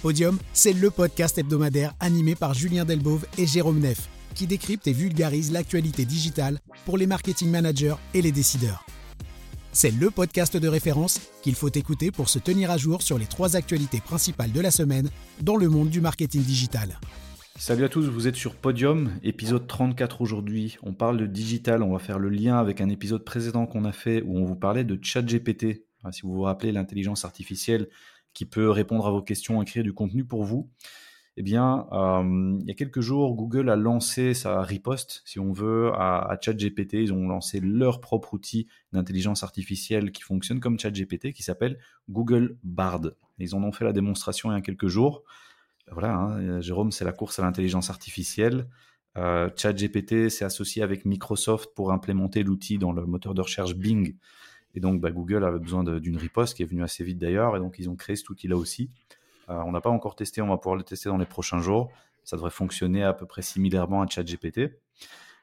Podium, c'est le podcast hebdomadaire animé par Julien Delbove et Jérôme Neff, qui décrypte et vulgarise l'actualité digitale pour les marketing managers et les décideurs. C'est le podcast de référence qu'il faut écouter pour se tenir à jour sur les trois actualités principales de la semaine dans le monde du marketing digital. Salut à tous, vous êtes sur Podium, épisode 34 aujourd'hui. On parle de digital, on va faire le lien avec un épisode précédent qu'on a fait où on vous parlait de ChatGPT. Si vous vous rappelez, l'intelligence artificielle qui peut répondre à vos questions et créer du contenu pour vous. Eh bien, euh, il y a quelques jours, Google a lancé sa riposte, si on veut, à, ChatGPT. Ils ont lancé leur propre outil d'intelligence artificielle qui fonctionne comme ChatGPT, qui s'appelle Google Bard. Ils en ont fait la démonstration il y a quelques jours. Voilà, hein, Jérôme, c'est la course à l'intelligence artificielle. Euh, ChatGPT s'est associé avec Microsoft pour implémenter l'outil dans le moteur de recherche Bing. Et donc, bah, Google avait besoin d'une riposte qui est venue assez vite d'ailleurs. Et donc, ils ont créé cet outil-là aussi. Euh, on n'a pas encore testé, on va pouvoir le tester dans les prochains jours. Ça devrait fonctionner à peu près similairement à ChatGPT.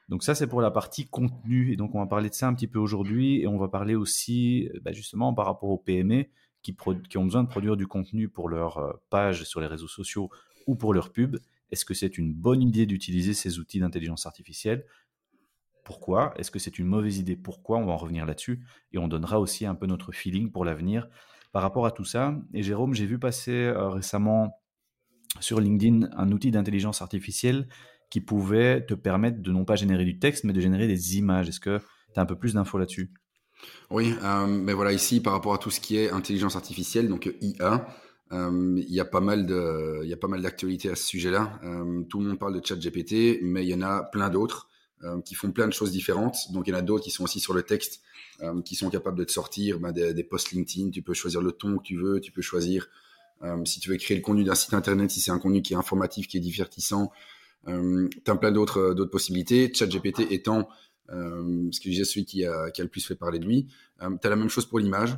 Donc ça, c'est pour la partie contenu. Et donc, on va parler de ça un petit peu aujourd'hui. Et on va parler aussi, bah, justement, par rapport aux PME qui, qui, ont besoin de produire du contenu pour leur euh, page sur les réseaux sociaux ou pour leur pub. Est-ce que c'est une bonne idée d'utiliser ces outils d'intelligence artificielle? Pourquoi? Est-ce que c'est une mauvaise idée? Pourquoi? On va en revenir là-dessus et on donnera aussi un peu notre feeling pour l'avenir par rapport à tout ça. Et Jérôme, j'ai vu passer euh, récemment sur LinkedIn un outil d'intelligence artificielle qui pouvait te permettre de non pas générer du texte, mais de générer des images. Est-ce que tu as un peu plus d'infos là-dessus? Oui, euh, mais voilà, ici, par rapport à tout ce qui est intelligence artificielle, donc IA, euh, il y a pas mal il y a pas mal d'actualités à ce sujet-là. tout le monde parle de ChatGPT, mais il y en a plein d'autres. Euh, qui font plein de choses différentes. Donc il y en a d'autres qui sont aussi sur le texte, euh, qui sont capables de te sortir ben, des, posts LinkedIn. Tu peux choisir le ton que tu veux, tu peux choisir euh, si tu veux créer le contenu d'un site internet, si c'est un contenu qui est informatif, qui est divertissant. Euh, tu as plein d'autres d'autres possibilités. ChatGPT étant ce que je celui qui a, qui a le plus fait parler de lui. Tu as la même chose pour l'image.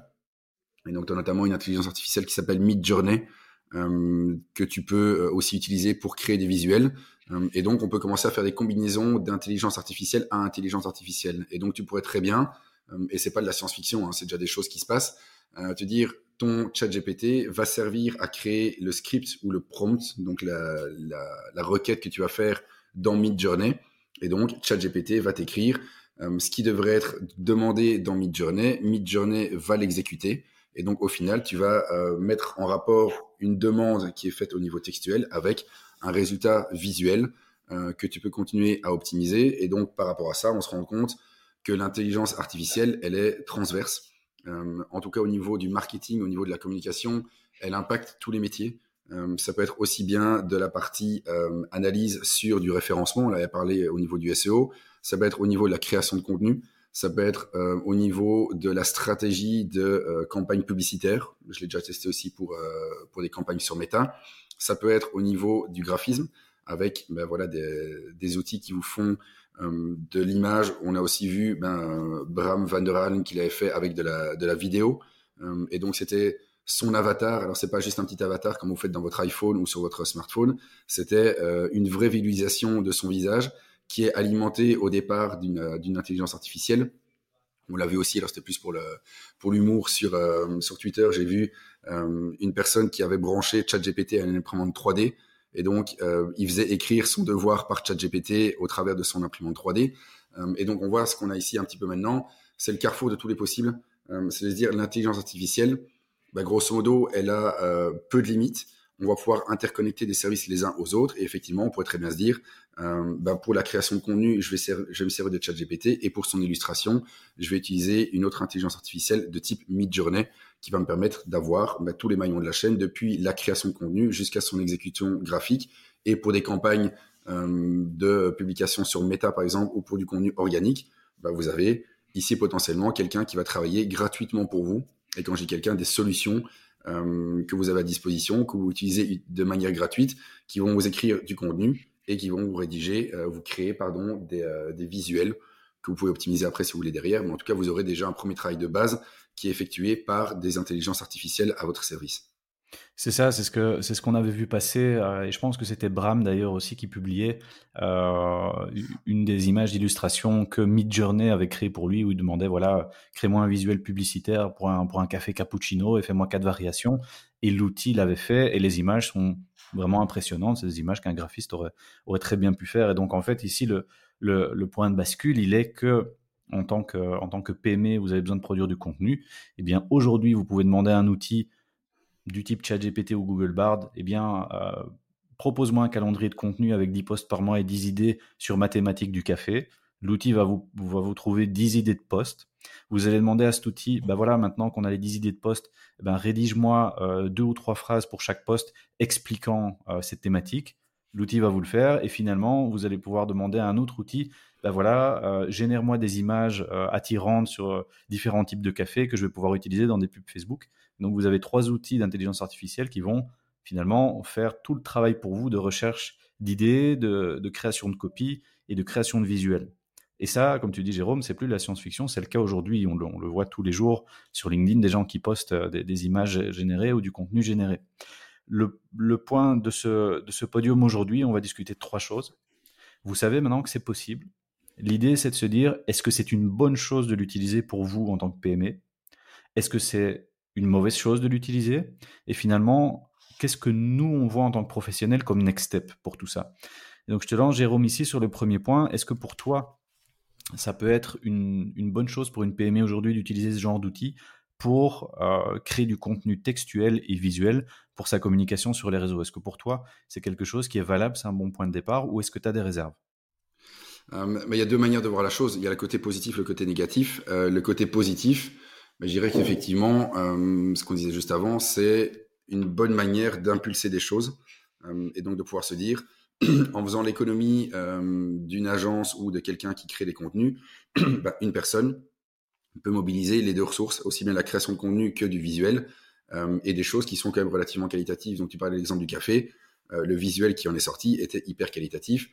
Et donc, tu as notamment une intelligence artificielle qui s'appelle Midjourney, que tu peux aussi utiliser pour créer des visuels. Euh, et donc, on peut commencer à faire des combinaisons d'intelligence artificielle à intelligence artificielle. Et donc, tu pourrais très bien, euh, et c'est pas de la science-fiction, hein, c'est déjà des choses qui se passent, euh, te dire ton chat GPT va servir à créer le script ou le prompt, donc la requête que tu vas faire dans Midjourney. Et donc, ChatGPT va t'écrire ce qui devrait être demandé dans Midjourney. Midjourney va l'exécuter. Et donc, au final, tu vas mettre en rapport une demande qui est faite au niveau textuel avec un résultat visuel euh, que tu peux continuer à optimiser. Et donc, par rapport à ça, on se rend compte que l'intelligence artificielle, elle est transverse. Euh, en tout cas, au niveau du marketing, au niveau de la communication, elle impacte tous les métiers. Euh, ça peut être aussi bien de la partie analyse sur du référencement, on avait parlé au niveau du SEO, ça peut être au niveau de la création de contenu, ça peut être au niveau de la stratégie de campagne publicitaire. Je l'ai déjà testé aussi pour, pour des campagnes sur Meta. Ça peut être au niveau du graphisme avec ben voilà des, outils qui vous font euh, de l'image. On a aussi vu ben, Bram van der Halen qu'il avait fait avec de la, de la vidéo. Euh, et donc c'était son avatar. Alors c'est pas juste un petit avatar comme vous faites dans votre iPhone ou sur votre smartphone. C'était euh, une vraie visualisation de son visage qui est alimentée au départ d'une intelligence artificielle. On l'a vu aussi, alors c'était plus pour le pour l'humour sur sur Twitter. J'ai vu euh, une personne qui avait branché ChatGPT à une imprimante 3D. Et donc, euh, il faisait écrire son devoir par ChatGPT au travers de son imprimante 3D. Euh, et donc, on voit ce qu'on a ici un petit peu maintenant. C'est le carrefour de tous les possibles. C'est-à-dire l'intelligence artificielle, bah, grosso modo, elle a peu de limites on va pouvoir interconnecter des services les uns aux autres. Et effectivement, on pourrait très bien se dire, euh, ben pour la création de contenu, je vais, me servir de ChatGPT et pour son illustration, je vais utiliser une autre intelligence artificielle de type Midjourney qui va me permettre d'avoir ben, tous les maillons de la chaîne depuis la création de contenu jusqu'à son exécution graphique. Et pour des campagnes euh, de publication sur Meta, par exemple, ou pour du contenu organique, ben, vous avez ici potentiellement quelqu'un qui va travailler gratuitement pour vous. Et quand j'ai quelqu'un, des solutions euh, que vous avez à disposition, que vous utilisez de manière gratuite, qui vont vous écrire du contenu et qui vont vous rédiger, euh, vous créer pardon, des, euh, des, visuels que vous pouvez optimiser après si vous voulez derrière. Mais en tout cas, vous aurez déjà un premier travail de base qui est effectué par des intelligences artificielles à votre service. C'est ça, c'est ce que c'est ce qu'on avait vu passer, euh, et je pense que c'était Bram d'ailleurs aussi qui publiait une des images d'illustration que Midjourney avait créé pour lui, où il demandait voilà, crée-moi un visuel publicitaire pour un pour un café cappuccino et fais-moi quatre variations. Et l'outil l'avait fait, et les images sont vraiment impressionnantes. Des images qu'un graphiste aurait aurait très bien pu faire. Et donc en fait ici le point de bascule, il est que en tant que en PME, vous avez besoin de produire du contenu. Eh bien aujourd'hui, vous pouvez demander un outil du type ChatGPT ou Google Bard, eh bien, euh, propose-moi un calendrier de contenu avec 10 posts par mois et 10 idées sur mathématiques du café. L'outil va vous, trouver 10 idées de posts. Vous allez demander à cet outil, ben voilà, maintenant qu'on a les 10 idées de posts, eh ben rédige-moi euh, deux ou trois phrases pour chaque poste expliquant euh, cette thématique. L'outil va vous le faire et finalement, vous allez pouvoir demander à un autre outil, ben voilà, génère-moi des images attirantes sur différents types de café que je vais pouvoir utiliser dans des pubs Facebook. Donc vous avez trois outils d'intelligence artificielle qui vont finalement faire tout le travail pour vous de recherche d'idées, de, création de copies et de création de visuels. Et ça, comme tu dis Jérôme, c'est plus la science-fiction, c'est le cas aujourd'hui. On, le voit tous les jours sur LinkedIn, des gens qui postent euh, des, images générées ou du contenu généré. Le, point de ce, de ce podium aujourd'hui, on va discuter de trois choses. Vous savez maintenant que c'est possible. L'idée, c'est de se dire, est-ce que c'est une bonne chose de l'utiliser pour vous en tant que PME Est-ce que c'est une mauvaise chose de l'utiliser? Et finalement, qu'est-ce que nous, on voit en tant que professionnels comme next step pour tout ça? Donc, je te lance, Jérôme, ici sur le premier point. Est-ce que pour toi, ça peut être une, bonne chose pour une PME aujourd'hui d'utiliser ce genre d'outils pour euh, créer du contenu textuel et visuel pour sa communication sur les réseaux Est-ce que pour toi, c'est quelque chose qui est valable, c'est un bon point de départ, ou est-ce que tu as des réserves? Euh, il y a deux manières de voir la chose. Il y a le côté positif, le côté négatif. Euh, le côté positif, mais je dirais qu'effectivement, ce qu'on disait juste avant, c'est une bonne manière d'impulser des choses et donc de pouvoir se dire, en faisant l'économie euh, d'une agence ou de quelqu'un qui crée des contenus, bah, une personne peut mobiliser les deux ressources, aussi bien la création de contenu que du visuel, et des choses qui sont quand même relativement qualitatives. Donc tu parlais de l'exemple du café, le visuel qui en est sorti était hyper qualitatif.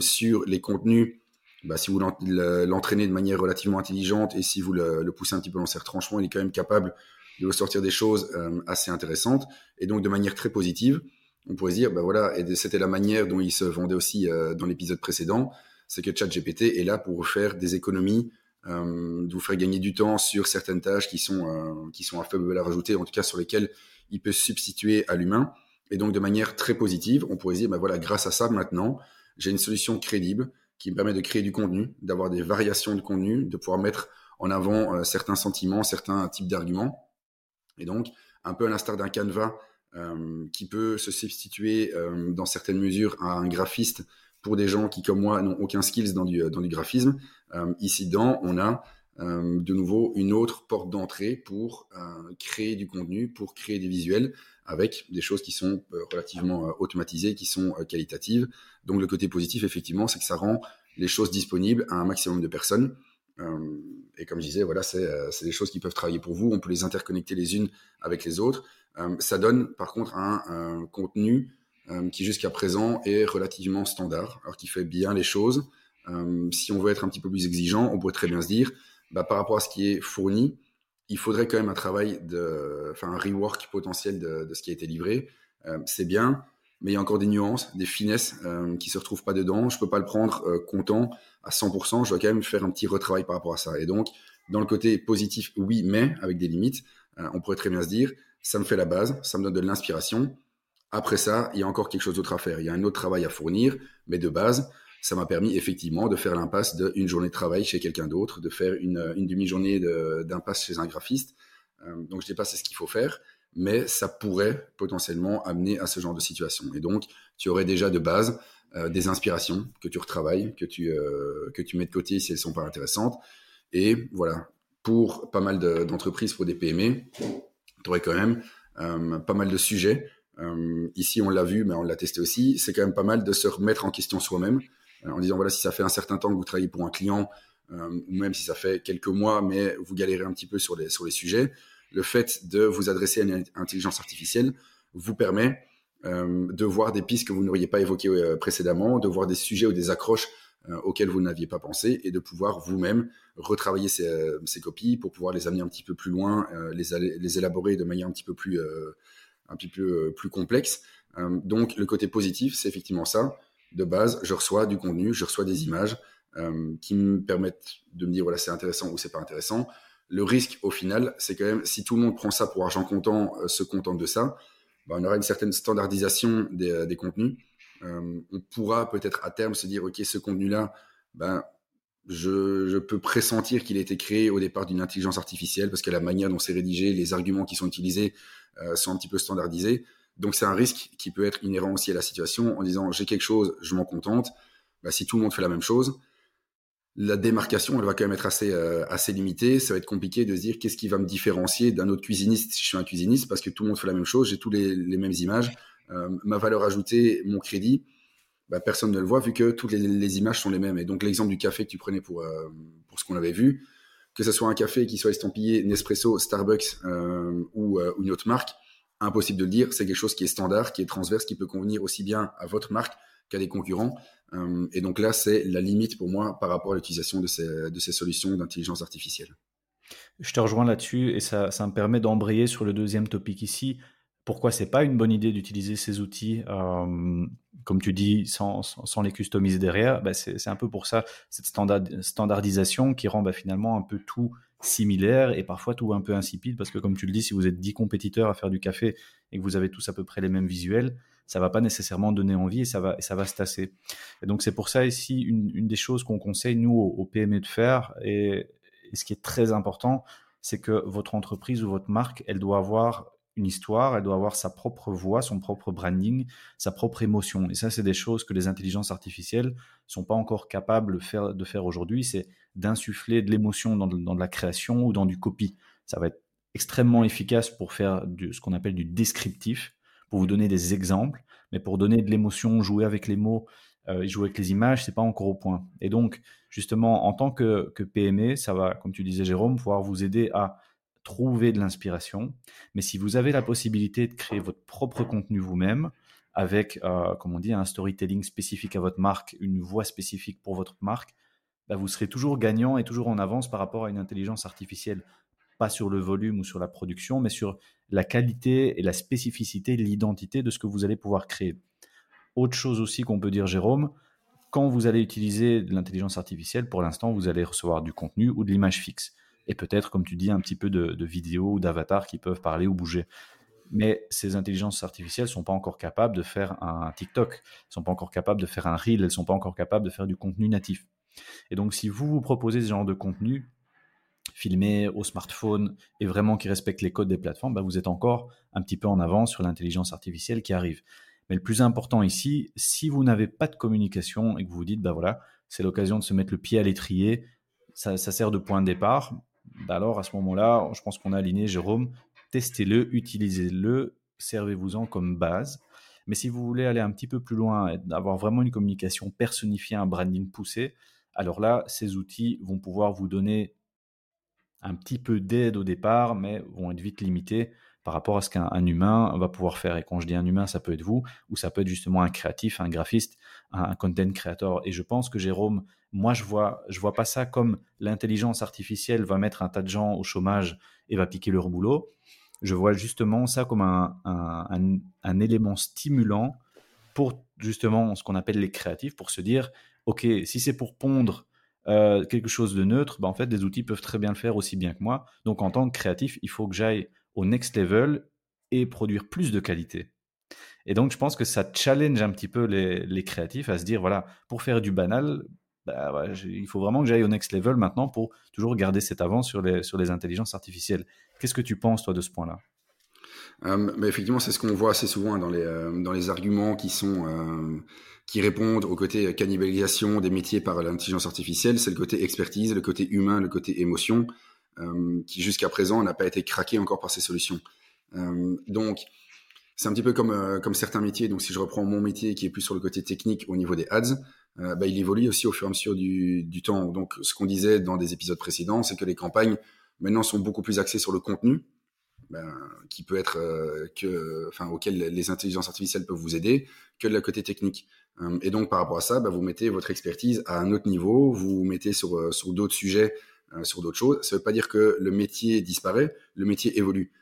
sur les contenus, bah, si vous l'entraînez de manière relativement intelligente et si vous le, poussez un petit peu dans ses retranchements, il est quand même capable de sortir des choses euh, assez intéressantes. Et donc, de manière très positive, on pourrait se dire, bah voilà, et c'était la manière dont il se vendait aussi euh, dans l'épisode précédent, c'est que ChatGPT est là pour faire des économies, euh, vous faire gagner du temps sur certaines tâches qui sont, euh, qui sont à faible valeur ajoutée, en tout cas sur lesquelles il peut substituer à l'humain. Et donc, de manière très positive, on pourrait se dire, bah voilà, grâce à ça, maintenant, j'ai une solution crédible qui me permet de créer du contenu, d'avoir des variations de contenu, de pouvoir mettre en avant euh, certains sentiments, certains types d'arguments. Et donc, un peu à l'instar d'un canevas euh, qui peut se substituer euh, dans certaines mesures à un graphiste pour des gens qui, comme moi, n'ont aucun skills dans du, dans du graphisme. ici dedans, on a de nouveau une autre porte d'entrée pour créer du contenu, pour créer des visuels avec des choses qui sont relativement automatisées, qui sont qualitatives. Donc le côté positif, effectivement, c'est que ça rend les choses disponibles à un maximum de personnes. Euh, et comme je disais, voilà, euh, c'est des choses qui peuvent travailler pour vous. On peut les interconnecter les unes avec les autres. Euh, ça donne par contre un, contenu qui jusqu'à présent est relativement standard, alors qui fait bien les choses. si on veut être un petit peu plus exigeant, on pourrait très bien se dire, bah, par rapport à ce qui est fourni, il faudrait quand même un travail de, enfin un rework potentiel de, ce qui a été livré. c'est bien, mais il y a encore des nuances, des finesses euh, qui se retrouvent pas dedans. Je peux pas le prendre euh, content à 100%. Je dois quand même faire un petit retravail par rapport à ça. Et donc, dans le côté positif, oui, mais avec des limites. Euh, on pourrait très bien se dire, ça me fait la base, ça me donne de l'inspiration. Après ça, il y a encore quelque chose d'autre à faire. Il y a un autre travail à fournir, mais de base, ça m'a permis effectivement de faire l'impasse d'une journée de travail chez quelqu'un d'autre, de faire une, demi-journée d'impasse chez un graphiste. Euh, donc je dis pas c'est ce qu'il faut faire, mais ça pourrait potentiellement amener à ce genre de situation. Et donc, tu aurais déjà de base euh, des inspirations que tu retravailles, que tu, euh, que tu mets de côté si elles sont pas intéressantes. Et voilà, pour pas mal d'entreprises, pour des PME, tu aurais quand même euh, pas mal de sujets. ici, on l'a vu, mais on l'a testé aussi. C'est quand même pas mal de se remettre en question soi-même en disant, voilà, si ça fait un certain temps que vous travaillez pour un client, ou même si ça fait quelques mois, mais vous galérez un petit peu sur les, sur les sujets, le fait de vous adresser à une intelligence artificielle vous permet euh, de voir des pistes que vous n'auriez pas évoquées euh, précédemment, de voir des sujets ou des accroches euh, auxquels vous n'aviez pas pensé et de pouvoir vous-même retravailler ces, copies pour pouvoir les amener un petit peu plus loin, les, les, élaborer de manière un petit peu plus un petit peu plus complexe. donc le côté positif, c'est effectivement ça. De base, je reçois du contenu, je reçois des images qui me permettent de me dire voilà c'est intéressant ou c'est pas intéressant. Le risque au final, c'est quand même si tout le monde prend ça pour argent comptant, se contente de ça, ben, on aura une certaine standardisation des, des contenus. On pourra peut-être à terme se dire ok ce contenu là ben je, peux pressentir qu'il a été créé au départ d'une intelligence artificielle parce que la manière dont c'est rédigé, les arguments qui sont utilisés euh, sont un petit peu standardisés. Donc c'est un risque qui peut être inhérent aussi à la situation en disant j'ai quelque chose, je m'en contente. Bah, si tout le monde fait la même chose, la démarcation elle va quand même être assez euh, assez limitée. Ça va être compliqué de se dire qu'est-ce qui va me différencier d'un autre cuisiniste si je suis un cuisiniste parce que tout le monde fait la même chose, j'ai tous les, mêmes images, euh, ma valeur ajoutée, mon crédit bah, personne ne le voit vu que toutes les, images sont les mêmes. Et donc l'exemple du café que tu prenais pour, euh, pour ce qu'on avait vu, que ce soit un café qui soit estampillé Nespresso, Starbucks euh, ou, euh, une autre marque, impossible de le dire. C'est quelque chose qui est standard, qui est transverse, qui peut convenir aussi bien à votre marque qu'à des concurrents. et donc là, c'est la limite pour moi par rapport à l'utilisation de ces, de ces solutions d'intelligence artificielle. Je te rejoins là-dessus et ça, ça me permet d'embrayer sur le deuxième topic ici, pourquoi c'est pas une bonne idée d'utiliser ces outils, euh, comme tu dis, sans, les customiser derrière? Bah C'est un peu pour ça, cette standard, standardisation qui rend bah, finalement un peu tout similaire et parfois tout un peu insipide, parce que comme tu le dis, si vous êtes 10 compétiteurs à faire du café et que vous avez tous à peu près les mêmes visuels, ça va pas nécessairement donner envie et ça va, et ça va se tasser. Et donc c'est pour ça ici, une, une des choses qu'on conseille, nous, aux, PME de faire, et, et ce qui est très important, c'est que votre entreprise ou votre marque, elle doit avoir une histoire, elle doit avoir sa propre voix, son propre branding, sa propre émotion. Et ça, c'est des choses que les intelligences artificielles sont pas encore capables de faire, aujourd'hui. C'est d'insuffler de l'émotion dans, de la création ou dans du copy. Ça va être extrêmement efficace pour faire ce qu'on appelle du descriptif, pour vous donner des exemples, mais pour donner de l'émotion, jouer avec les mots, euh, jouer avec les images, c'est pas encore au point. Et donc, justement, en tant que, que PME, ça va, comme tu disais Jérôme, pouvoir vous aider à trouver de l'inspiration. Mais si vous avez la possibilité de créer votre propre contenu vous-même, avec, euh, comme on dit, un storytelling spécifique à votre marque, une voix spécifique pour votre marque, bah, vous serez toujours gagnant et toujours en avance par rapport à une intelligence artificielle. Pas sur le volume ou sur la production, mais sur la qualité et la spécificité, l'identité de ce que vous allez pouvoir créer. Autre chose aussi qu'on peut dire, Jérôme, quand vous allez utiliser de l'intelligence artificielle, pour l'instant, vous allez recevoir du contenu ou de l'image fixe et peut-être, comme tu dis, un petit peu de, vidéos ou d'avatars qui peuvent parler ou bouger. Mais ces intelligences artificielles ne sont pas encore capables de faire un TikTok, elles sont pas encore capables de faire un reel, elles sont pas encore capables de faire du contenu natif. Et donc, si vous vous proposez ce genre de contenu, filmé au smartphone et vraiment qui respecte les codes des plateformes, bah vous êtes encore un petit peu en avance sur l'intelligence artificielle qui arrive. Mais le plus important ici, si vous n'avez pas de communication et que vous vous dites, bah voilà, c'est l'occasion de se mettre le pied à l'étrier, ça, sert de point de départ, alors à ce moment-là, je pense qu'on a aligné Jérôme, testez-le, utilisez-le, servez-vous-en comme base. Mais si vous voulez aller un petit peu plus loin, avoir vraiment une communication personnifiée, un branding poussé, alors là, ces outils vont pouvoir vous donner un petit peu d'aide au départ, mais vont être vite limités par rapport à ce qu'un humain va pouvoir faire. Et quand je dis un humain, ça peut être vous, ou ça peut être justement un créatif, un graphiste, un, content creator. Et je pense que Jérôme, moi, je vois, je vois pas ça comme l'intelligence artificielle va mettre un tas de gens au chômage et va piquer leur boulot. Je vois justement ça comme un, un, élément stimulant pour justement ce qu'on appelle les créatifs, pour se dire, OK, si c'est pour pondre euh, quelque chose de neutre, bah en fait, des outils peuvent très bien le faire aussi bien que moi. Donc, en tant que créatif, il faut que j'aille au next level et produire plus de qualité. Et donc, je pense que ça challenge un petit peu les, créatifs à se dire, voilà, pour faire du banal, bah, il faut vraiment que j'aille au next level maintenant pour toujours garder cette avance sur les, sur les intelligences artificielles. Qu'est-ce que tu penses, toi, de ce point-là? Euh, effectivement, c'est ce qu'on voit assez souvent dans les, euh, dans les arguments qui sont euh, qui répondent au côté cannibalisation des métiers par l'intelligence artificielle. C'est le côté expertise, le côté humain, le côté émotion. Euh, qui jusqu'à présent n'a pas été craqué encore par ces solutions. Euh, donc, c'est un petit peu comme, euh, comme certains métiers. Donc, si je reprends mon métier qui est plus sur le côté technique au niveau des ads, bah, il évolue aussi au fur et à mesure du, temps. Donc, ce qu'on disait dans des épisodes précédents, c'est que les campagnes maintenant sont beaucoup plus axées sur le contenu, ben, qui peut être enfin, auquel les intelligences artificielles peuvent vous aider, que de la côté technique. et donc, par rapport à ça, ben, vous mettez votre expertise à un autre niveau, vous vous mettez sur, sur d'autres sujets sur d'autres choses. Ça ne veut pas dire que le métier disparaît, le métier évolue.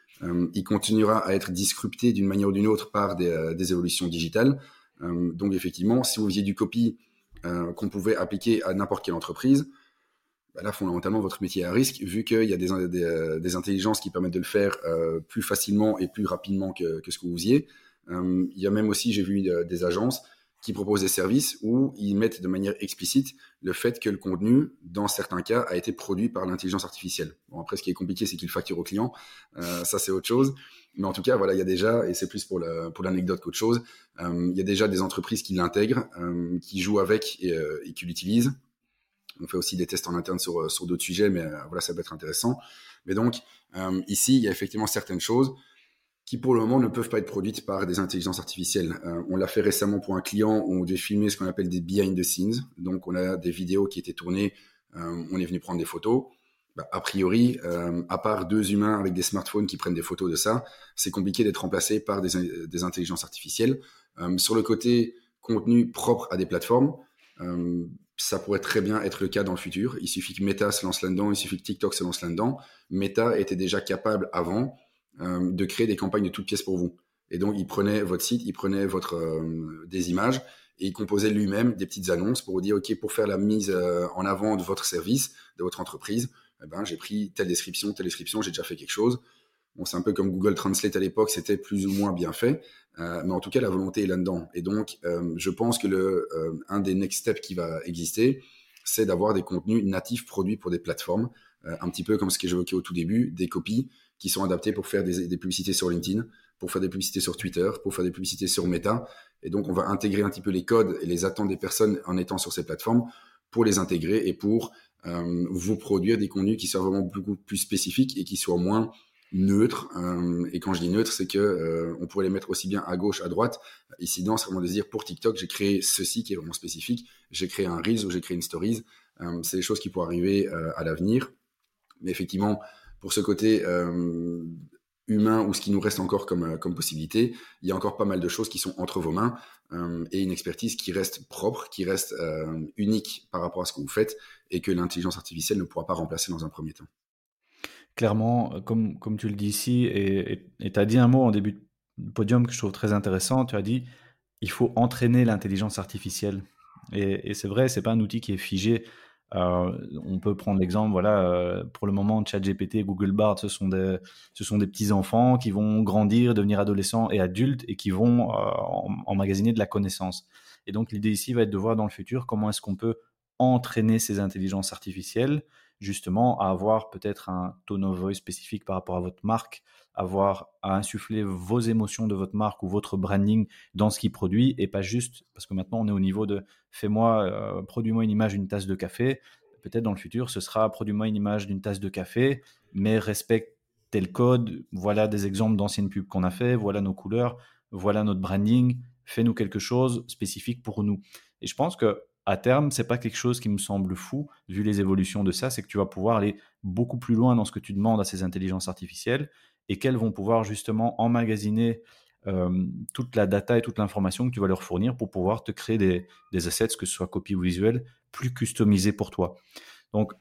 il continuera à être disrupté d'une manière ou d'une autre par des, des évolutions digitales. donc effectivement, si vous faisiez du copy qu'on pouvait appliquer à n'importe quelle entreprise, bah là, fondamentalement, votre métier est à risque, vu qu'il y a des, intelligences qui permettent de le faire euh, plus facilement et plus rapidement que, ce que vous faisiez. Euh, il y a même aussi, j'ai vu euh, des agences qui proposent des services où ils mettent de manière explicite le fait que le contenu, dans certains cas, a été produit par l'intelligence artificielle. Bon, après, ce qui est compliqué, c'est qu'il facture au client. Euh, ça, c'est autre chose. Mais en tout cas, voilà, il y a déjà, et c'est plus pour l'anecdote qu'autre chose, euh, il y a déjà des entreprises qui l'intègrent, euh, qui jouent avec et, et qui l'utilisent. On fait aussi des tests en interne sur, sur d'autres sujets, mais voilà, ça peut être intéressant. Mais donc, ici, il y a effectivement certaines choses qui pour le moment ne peuvent pas être produites par des intelligences artificielles. Euh, on l'a fait récemment pour un client où on devait filmer ce qu'on appelle des behind the scenes. Donc on a des vidéos qui étaient tournées, euh, on est venu prendre des photos. Bah, a priori, euh, à part deux humains avec des smartphones qui prennent des photos de ça, c'est compliqué d'être remplacé par des, des, intelligences artificielles. sur le côté contenu propre à des plateformes, ça pourrait très bien être le cas dans le futur. Il suffit que Meta se lance là-dedans, il suffit que TikTok se lance là-dedans. Meta était déjà capable avant euh, de créer des campagnes de toutes pièces pour vous. Et donc, il prenait votre site, il prenait votre, euh, des images et il composait lui-même des petites annonces pour vous dire, OK, pour faire la mise euh, en avant de votre service, de votre entreprise, eh ben, j'ai pris telle description, telle description, j'ai déjà fait quelque chose. Bon, c'est un peu comme Google Translate à l'époque, c'était plus ou moins bien fait, mais en tout cas, la volonté est là-dedans. Et donc, je pense que le, un des next steps qui va exister, c'est d'avoir des contenus natifs produits pour des plateformes, un petit peu comme ce que j'évoquais au tout début, des copies qui sont adaptés pour faire des, publicités sur LinkedIn, pour faire des publicités sur Twitter, pour faire des publicités sur Meta. Et donc, on va intégrer un petit peu les codes et les attentes des personnes en étant sur ces plateformes pour les intégrer et pour euh, vous produire des contenus qui soient vraiment beaucoup plus spécifiques et qui soient moins neutres. Euh, et quand je dis neutre, c'est que euh, on pourrait les mettre aussi bien à gauche, à droite. Ici, dans, c'est vraiment de dire pour TikTok, j'ai créé ceci qui est vraiment spécifique. J'ai créé un Reels ou j'ai créé une Stories. c'est des choses qui pourraient arriver à l'avenir. Mais effectivement, pour ce côté euh, humain ou ce qui nous reste encore comme, euh, comme possibilité, il y a encore pas mal de choses qui sont entre vos mains euh, et une expertise qui reste propre, qui reste unique par rapport à ce que vous faites et que l'intelligence artificielle ne pourra pas remplacer dans un premier temps. Clairement, comme, comme tu le dis ici, et tu as dit un mot en début de podium que je trouve très intéressant, tu as dit il faut entraîner l'intelligence artificielle. Et, et c'est vrai, c'est pas un outil qui est figé. On peut prendre l'exemple, voilà, euh, pour le moment, ChatGPT, Google Bard, ce sont des, ce sont des petits enfants qui vont grandir, devenir adolescents et adultes et qui vont euh, emmagasiner de la connaissance. Et donc l'idée ici va être de voir dans le futur comment est-ce qu'on peut entraîner ces intelligences artificielles justement à avoir peut-être un tone of voice spécifique par rapport à votre marque, avoir à insuffler vos émotions de votre marque ou votre branding dans ce qui produit et pas juste parce que maintenant on est au niveau de fais-moi, euh, produis-moi une image d'une tasse de café. Peut-être dans le futur, ce sera produis-moi une image d'une tasse de café, mais respecte tel code. Voilà des exemples d'anciennes pubs qu'on a fait. Voilà nos couleurs. Voilà notre branding. Fais-nous quelque chose spécifique pour nous. Et je pense que à terme, c'est pas quelque chose qui me semble fou, vu les évolutions de ça, c'est que tu vas pouvoir aller beaucoup plus loin dans ce que tu demandes à ces intelligences artificielles et qu'elles vont pouvoir justement emmagasiner euh, toute la data et toute l'information que tu vas leur fournir pour pouvoir te créer des, assets, que ce soit copie ou visuel, plus customisés pour toi. Donc,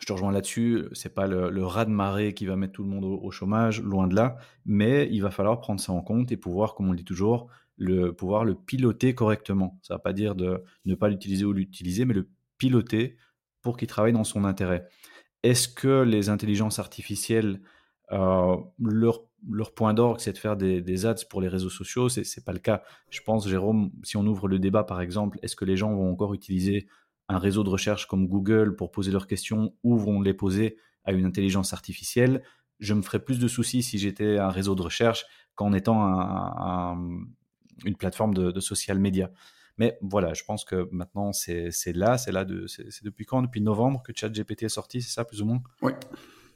je te rejoins là-dessus, c'est pas le, rat de marée qui va mettre tout le monde au, chômage, loin de là, mais il va falloir prendre ça en compte et pouvoir, comme on le dit toujours, le, pouvoir le piloter correctement. Ça ne va pas dire de ne pas l'utiliser ou l'utiliser, mais le piloter pour qu'il travaille dans son intérêt. Est-ce que les intelligences artificielles, euh, leur, leur, point d'orgue, c'est de faire des, ads pour les réseaux sociaux? Ce n'est pas le cas. Je pense, Jérôme, si on ouvre le débat, par exemple, est-ce que les gens vont encore utiliser un réseau de recherche comme Google pour poser leurs questions ou vont les poser à une intelligence artificielle? Je me ferais plus de soucis si j'étais un réseau de recherche qu'en étant un, une plateforme de, social media. Mais voilà, je pense que maintenant c'est là, c'est là de, c'est depuis quand? Depuis novembre que ChatGPT est sorti, c'est ça plus ou moins? Oui.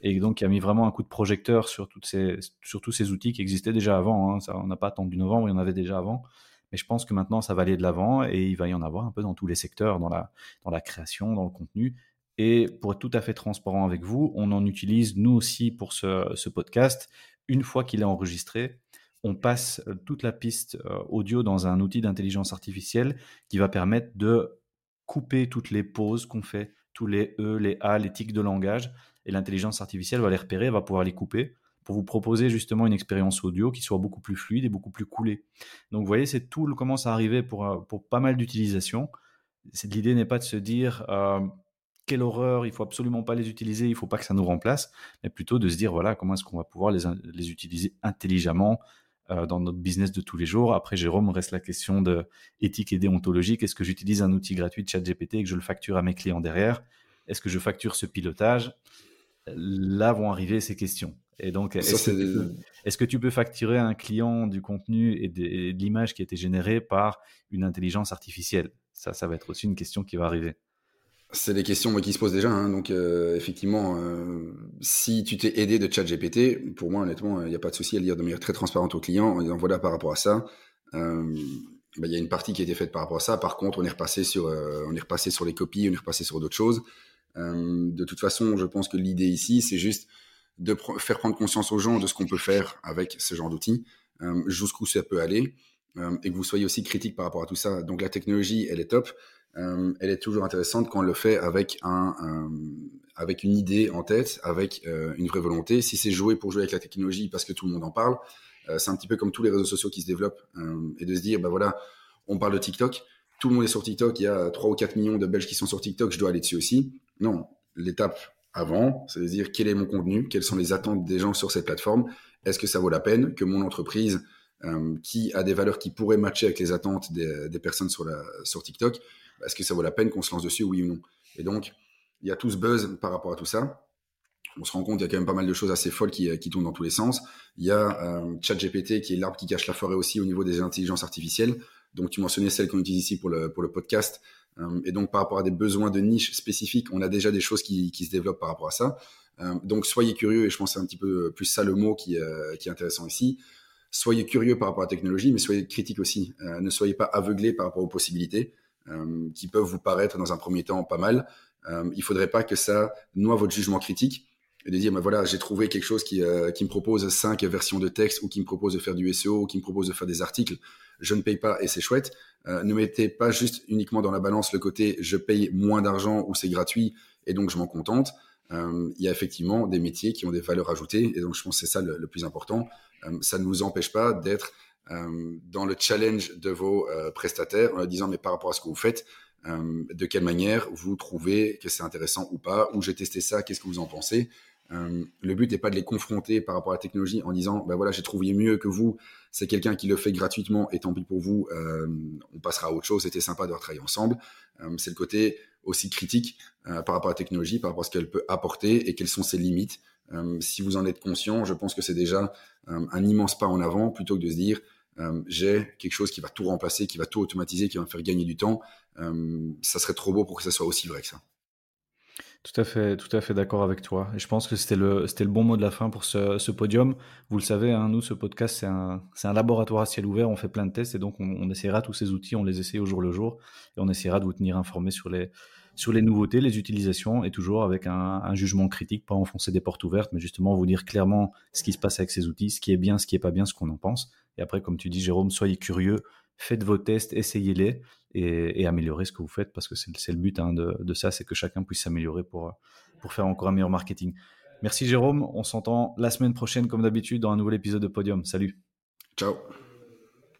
Et donc il a mis vraiment un coup de projecteur sur, toutes ces, sur tous ces outils qui existaient déjà avant. Hein. Ça, on n'a pas attendu novembre, il y en avait déjà avant. Mais je pense que maintenant ça va aller de l'avant et il va y en avoir un peu dans tous les secteurs, dans la, dans la création, dans le contenu. Et pour être tout à fait transparent avec vous, on en utilise nous aussi pour ce, ce podcast. Une fois qu'il est enregistré, on passe euh, toute la piste euh, audio dans un outil d'intelligence artificielle qui va permettre de couper toutes les pauses qu'on fait, tous les E, les A, les tics de langage, et l'intelligence artificielle va les repérer, va pouvoir les couper pour vous proposer justement une expérience audio qui soit beaucoup plus fluide et beaucoup plus coulée. Donc vous voyez, c'est tout commence à arriver pour, euh, pour pas mal d'utilisations. L'idée n'est pas de se dire quelle horreur, il faut absolument pas les utiliser, il faut pas que ça nous remplace, mais plutôt de se dire voilà comment est-ce qu'on va pouvoir les, utiliser intelligemment dans notre business de tous les jours. Après, Jérôme, reste la question de éthique et déontologique. Est-ce que j'utilise un outil gratuit de ChatGPT et que je le facture à mes clients derrière? Est-ce que je facture ce pilotage? Là vont arriver ces questions. Et donc, est-ce que, tu peux facturer un client du contenu et de, l'image qui a été générée par une intelligence artificielle? Ça, ça va être aussi une question qui va arriver. C'est des questions qui se posent déjà. Hein. Donc, euh, effectivement, euh, si tu t'es aidé de ChatGPT, pour moi, honnêtement, il n'y a pas de souci à le dire de manière très transparente au client en disant voilà, par rapport à ça, euh, bah, il y a une partie qui a été faite par rapport à ça. Par contre, on est repassé sur, on est repassé sur les copies, on est repassé sur d'autres choses. de toute façon, je pense que l'idée ici, c'est juste de faire prendre conscience aux gens de ce qu'on peut faire avec ce genre d'outils, euh, jusqu'où ça peut aller, euh, et que vous soyez aussi critique par rapport à tout ça. Donc la technologie, elle est top, euh, elle est toujours intéressante quand on le fait avec un, avec une idée en tête, avec une vraie volonté. Si c'est jouer pour jouer avec la technologie parce que tout le monde en parle, c'est un petit peu comme tous les réseaux sociaux qui se développent, et de se dire, bah voilà, on parle de TikTok, tout le monde est sur TikTok, il y a 3 ou 4 millions de Belges qui sont sur TikTok, je dois aller dessus aussi. Non, l'étape avant, c'est-à-dire quel est mon contenu, quelles sont les attentes des gens sur cette plateforme, est-ce que ça vaut la peine que mon entreprise, euh, qui a des valeurs qui pourraient matcher avec les attentes des, personnes sur, TikTok, est-ce que ça vaut la peine qu'on se lance dessus, oui ou non? Et donc, il y a tout ce buzz par rapport à tout ça. On se rend compte qu'il y a quand même pas mal de choses assez folles qui, qui tournent dans tous les sens. Il y a euh, ChatGPT qui est l'arbre qui cache la forêt aussi au niveau des intelligences artificielles. Donc, tu mentionnais celle qu'on utilise ici pour le, podcast. Euh, et donc, par rapport à des besoins de niche spécifiques, on a déjà des choses qui, se développent par rapport à ça. Euh, donc, soyez curieux, et je pense que c'est un petit peu plus ça le mot euh, qui est intéressant ici. Soyez curieux par rapport à la technologie, mais soyez critique aussi. ne soyez pas aveuglés par rapport aux possibilités qui peuvent vous paraître dans un premier temps pas mal. il ne faudrait pas que ça noie votre jugement critique et de dire, bah voilà, j'ai trouvé quelque chose qui, qui me propose cinq versions de texte ou qui me propose de faire du SEO ou qui me propose de faire des articles. Je ne paye pas et c'est chouette. Euh, ne mettez pas juste uniquement dans la balance le côté je paye moins d'argent ou c'est gratuit et donc je m'en contente. Euh, il y a effectivement des métiers qui ont des valeurs ajoutées et donc je pense que c'est ça le, plus important. Euh, ça ne vous empêche pas d'être dans le challenge de vos prestataires en leur disant mais par rapport à ce que vous faites, de quelle manière vous trouvez que c'est intéressant ou pas, ou j'ai testé ça, qu'est-ce que vous en pensez? Euh, le but n'est pas de les confronter par rapport à la technologie en disant, ben voilà, j'ai trouvé mieux que vous, c'est quelqu'un qui le fait gratuitement et tant pis pour vous, euh, on passera à autre chose, c'était sympa de travailler ensemble. Euh, c'est le côté aussi critique par rapport à la technologie, par rapport à ce qu'elle peut apporter et quelles sont ses limites. si vous en êtes conscient, je pense que c'est déjà un immense pas en avant plutôt que de se dire, j'ai quelque chose qui va tout remplacer, qui va tout automatiser, qui va me faire gagner du temps. ça serait trop beau pour que ça soit aussi vrai que ça. Tout à fait, tout à fait d'accord avec toi. Et je pense que c'était le, c'était le bon mot de la fin pour ce, podium. Vous le savez, hein, nous, ce podcast, c'est un, c'est un laboratoire à ciel ouvert. On fait plein de tests et donc on, essaiera tous ces outils, on les essaie au jour le jour et on essaiera de vous tenir informés sur les, sur les nouveautés, les utilisations et toujours avec un, un, jugement critique, pas enfoncer des portes ouvertes, mais justement vous dire clairement ce qui se passe avec ces outils, ce qui est bien, ce qui est pas bien, ce qu'on en pense. Et après, comme tu dis, Jérôme, soyez curieux, faites vos tests, essayez-les et, améliorez ce que vous faites parce que c'est le but hein, de, ça, c'est que chacun puisse s'améliorer pour, pour faire encore un meilleur marketing. Merci Jérôme, on s'entend la semaine prochaine comme d'habitude dans un nouvel épisode de Podium. Salut. Ciao.